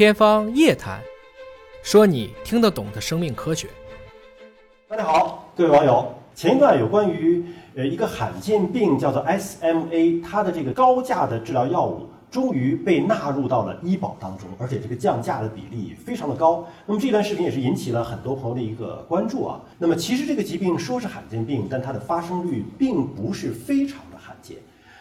天方夜谭，说你听得懂的生命科学。大家好，各位网友，前一段有关于呃一个罕见病叫做 SMA，它的这个高价的治疗药物终于被纳入到了医保当中，而且这个降价的比例非常的高。那么这段视频也是引起了很多朋友的一个关注啊。那么其实这个疾病说是罕见病，但它的发生率并不是非常的罕见。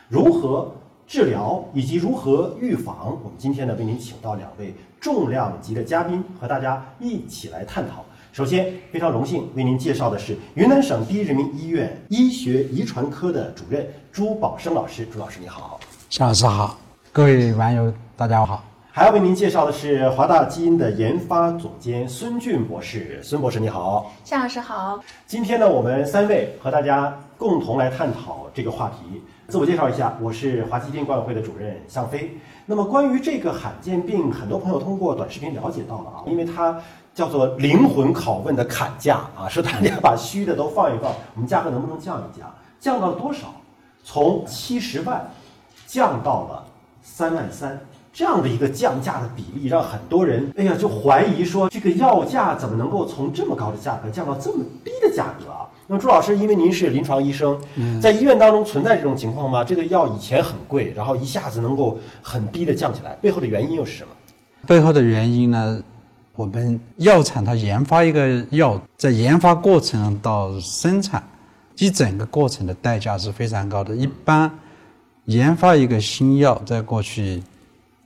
如何治疗以及如何预防，我们今天呢为您请到两位重量级的嘉宾，和大家一起来探讨。首先，非常荣幸为您介绍的是云南省第一人民医院医学遗传科的主任朱宝生老师。朱老师你好。夏老师好，各位网友大家好。还要为您介绍的是华大基因的研发总监孙俊博士。孙博士你好。夏老师好。今天呢，我们三位和大家共同来探讨这个话题。自我介绍一下，我是华基因管委会的主任向飞。那么关于这个罕见病，很多朋友通过短视频了解到了啊，因为它叫做灵魂拷问的砍价啊，说大家把虚的都放一放，我们价格能不能降一降？降到了多少？从七十万降到了三万三，这样的一个降价的比例，让很多人哎呀就怀疑说，这个药价怎么能够从这么高的价格降到这么低的价格？那么朱老师，因为您是临床医生，在医院当中存在这种情况吗？这个药以前很贵，然后一下子能够很低的降起来，背后的原因又是什么？背后的原因呢？我们药厂它研发一个药，在研发过程到生产，一整个过程的代价是非常高的。一般研发一个新药，在过去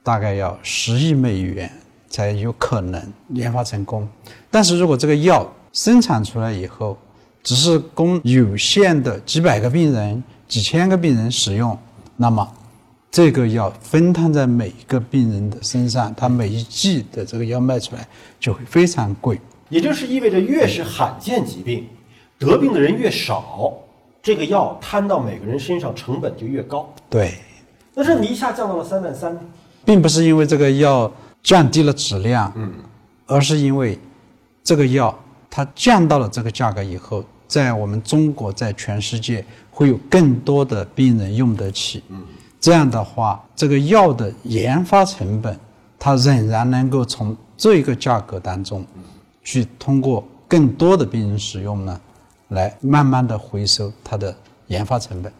大概要十亿美元才有可能研发成功。但是如果这个药生产出来以后，只是供有限的几百个病人、几千个病人使用，那么这个药分摊在每一个病人的身上，他每一剂的这个药卖出来就会非常贵。也就是意味着，越是罕见疾病，得病的人越少，这个药摊到每个人身上成本就越高。对，那这么一下降到了三万三，并不是因为这个药降低了质量，嗯，而是因为这个药它降到了这个价格以后。在我们中国，在全世界会有更多的病人用得起。嗯，这样的话，这个药的研发成本，它仍然能够从这一个价格当中，去通过更多的病人使用呢，来慢慢的回收它的研发成本。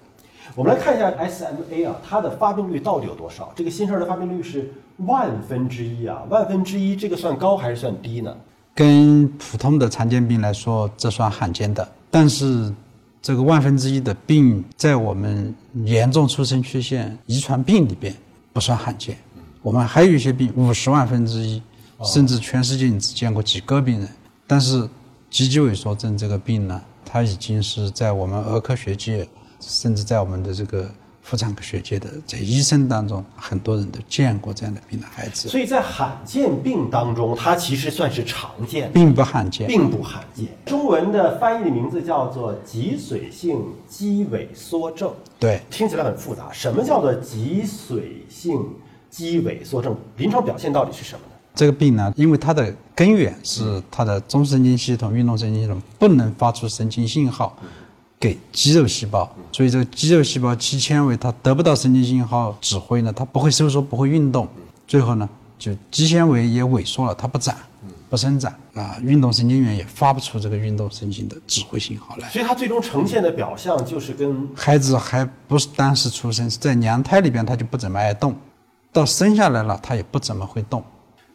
我们来看一下 SMA 啊，它的发病率到底有多少？这个新生儿的发病率是万分之一啊，万分之一，这个算高还是算低呢？跟普通的常见病来说，这算罕见的。但是，这个万分之一的病，在我们严重出生缺陷遗传病里边不算罕见。我们还有一些病，五十万分之一，甚至全世界你只见过几个病人。但是，脊肌萎缩症这个病呢，它已经是在我们儿科学界，甚至在我们的这个。妇产科学界的在医生当中，很多人都见过这样的病的孩子。所以在罕见病当中，它其实算是常见，并不罕见，并不罕见。中文的翻译的名字叫做脊髓性肌萎缩症。对，听起来很复杂。什么叫做脊髓性肌萎缩症？临床表现到底是什么呢？这个病呢，因为它的根源是它的中神经系统、运动神经系统不能发出神经信号。给肌肉细胞，所以这个肌肉细胞肌纤维它得不到神经信号指挥呢，它不会收缩，不会运动，最后呢，就肌纤维也萎缩了，它不长，不生长。啊，运动神经元也发不出这个运动神经的指挥信号来，所以它最终呈现的表象就是跟孩子还不是当时出生，在娘胎里边他就不怎么爱动，到生下来了他也不怎么会动。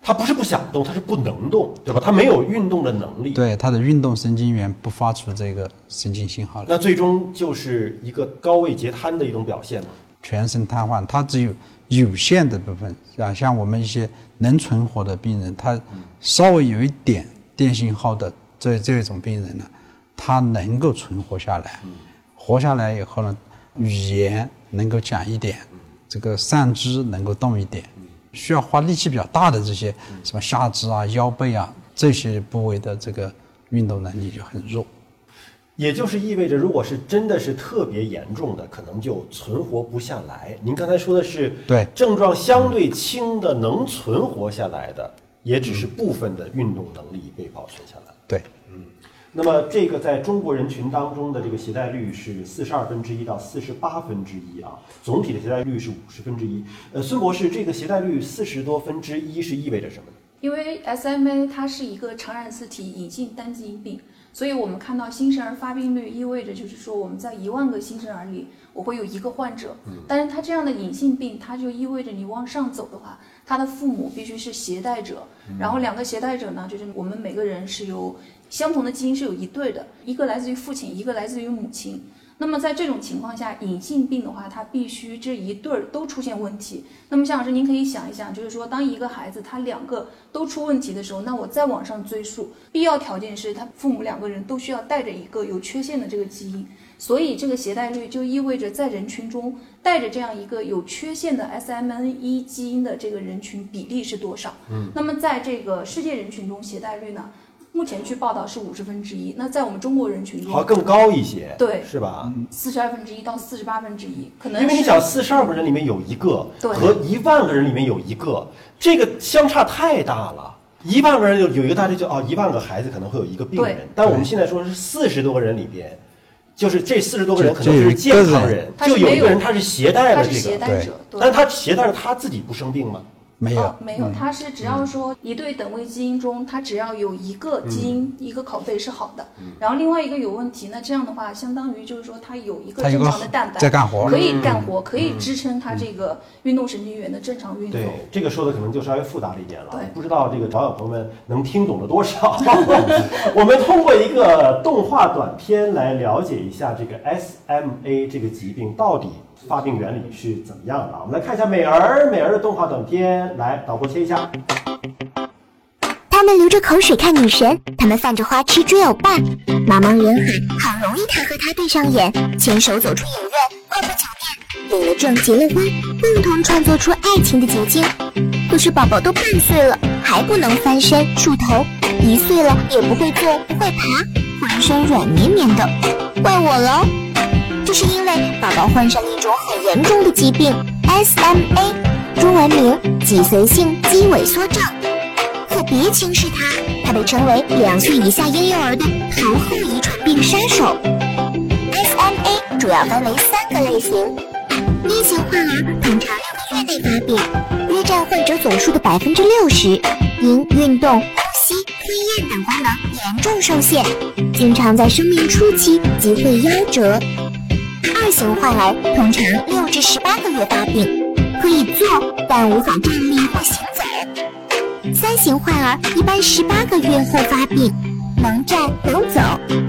他不是不想动，他是不能动，对吧？他没有运动的能力。对，他的运动神经元不发出这个神经信号来。那最终就是一个高位截瘫的一种表现嘛？全身瘫痪，他只有有限的部分，啊，像我们一些能存活的病人，他稍微有一点电信号的这这种病人呢，他能够存活下来。活下来以后呢，语言能够讲一点，这个上肢能够动一点。需要花力气比较大的这些什么下肢啊、腰背啊这些部位的这个运动能力就很弱，也就是意味着，如果是真的是特别严重的，可能就存活不下来。您刚才说的是对症状相对轻的能存活下来的，也只是部分的运动能力被保存下来。对，嗯。那么这个在中国人群当中的这个携带率是四十二分之一到四十八分之一啊，总体的携带率是五十分之一。呃，孙博士，这个携带率四十多分之一是意味着什么呢？因为 SMA 它是一个常染色体隐性单基因病，所以我们看到新生儿发病率意味着就是说我们在一万个新生儿里，我会有一个患者。但是它这样的隐性病，它就意味着你往上走的话，他的父母必须是携带者，然后两个携带者呢，就是我们每个人是有相同的基因是有一对的，一个来自于父亲，一个来自于母亲。那么在这种情况下，隐性病的话，它必须这一对儿都出现问题。那么向老师，您可以想一想，就是说，当一个孩子他两个都出问题的时候，那我再往上追溯，必要条件是他父母两个人都需要带着一个有缺陷的这个基因。所以这个携带率就意味着在人群中带着这样一个有缺陷的 SMN1 基因的这个人群比例是多少？嗯，那么在这个世界人群中携带率呢？目前据报道是五十分之一，那在我们中国人群中，好更高一些，对，是吧？四十二分之一到四十八分之一，可能因为你想，四十二个人里面有一个，对和一万个人里面有一个，这个相差太大了。一万个人有有一个大家就哦，一万个孩子可能会有一个病人对，但我们现在说是四十多个人里边，就是这四十多个人可就能是健康人，就有一个人他是携带他是了这个，但他携带了他自己不生病吗？没有。哦，没有，它是只要说一对等位基因中，它只要有一个基因、一个拷贝是好的，然后另外一个有问题，那这样的话，相当于就是说它有一个正常的蛋白在干活可以干活，可以支撑它这个运动神经元的正常运作。对，这个说的可能就稍微复杂了一点了，不知道这个小小朋友们能听懂了多少。我们通过一个动画短片来了解一下这个 SMA 这个疾病到底发病原理是怎么样的。我们来看一下美儿美儿的动画短片，来导播切一下。他们流着口水看女神，他们泛着花痴追欧巴，茫茫人海，好容易他和她对上眼，牵手走出影院，跨过酒店，领了证结了婚，共同创作出爱情的结晶。可是宝宝都半岁了，还不能翻身竖头，一岁了也不会坐不会爬，浑身软绵绵的，怪我喽。这是因为宝宝患上了一种很严重的疾病 SMA，中文名脊髓性肌萎缩症。可别轻视它，它被称为两岁以下婴幼儿的头后遗传病杀手。SMA 主要分为三个类型，一型患儿通常六个月内发病，约占患者总数的百分之六十，因运动、呼吸、吞咽等功能严重受限，经常在生命初期即会夭折。二型患儿通常六至十八个月发病，可以坐，但无法站立或行走。三型患儿一般十八个月后发病，能站能走，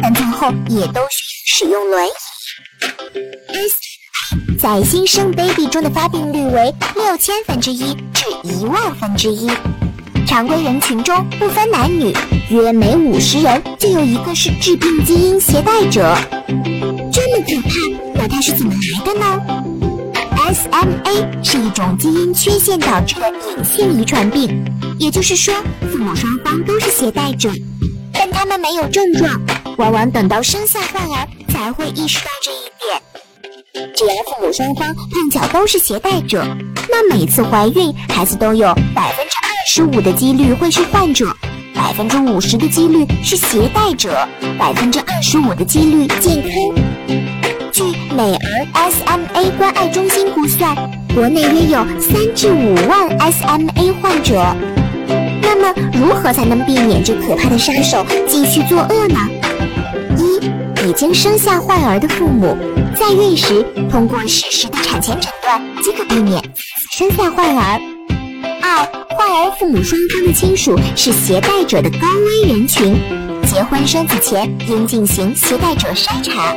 但最后也都需使用轮椅。S 在新生 baby 中的发病率为六千分之一至一万分之一。常规人群中不分男女，约每五十人就有一个是致病基因携带者。可怕，那它是怎么来的呢？SMA 是一种基因缺陷导致的隐性遗传病，也就是说，父母双方都是携带者，但他们没有症状，往往等到生下患儿才会意识到这一点。只要父母双方碰巧都是携带者，那每次怀孕，孩子都有百分之二十五的几率会是患者，百分之五十的几率是携带者，百分之二十五的几率健康。美儿 SMA 关爱中心估算，国内约有三至五万 SMA 患者。那么，如何才能避免这可怕的杀手继续作恶呢？一、已经生下患儿的父母，在孕时通过适时的产前诊断即可避免生下患儿。二、患儿父母双方的亲属是携带者的高危人群，结婚生子前应进行携带者筛查，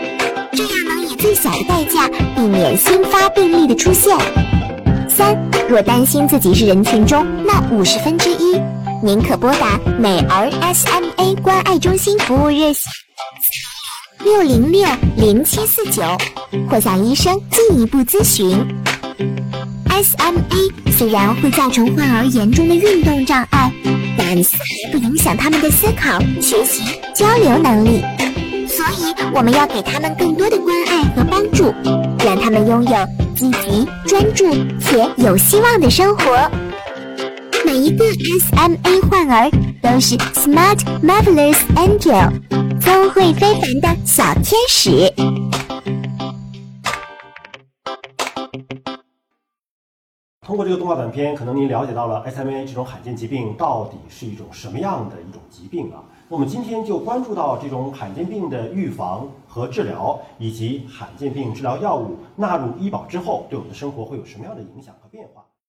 这样能以最小的代价避免新发病例的出现。三，若担心自己是人群中那五十分之一，您可拨打美儿 SMA 关爱中心服务热线六零六零七四九，或向医生进一步咨询。SMA 虽然会造成患儿严重的运动障碍，丝毫不影响他们的思考、学习、交流能力。所以，我们要给他们更多的关爱和帮助，让他们拥有积极、专注且有希望的生活。每一个 SMA 患儿都是 smart, marvelous angel，聪慧非凡的小天使。通过这个动画短片，可能您了解到了 SMA 这种罕见疾病到底是一种什么样的一种疾病啊？我们今天就关注到这种罕见病的预防和治疗，以及罕见病治疗药物纳入医保之后，对我们的生活会有什么样的影响和变化。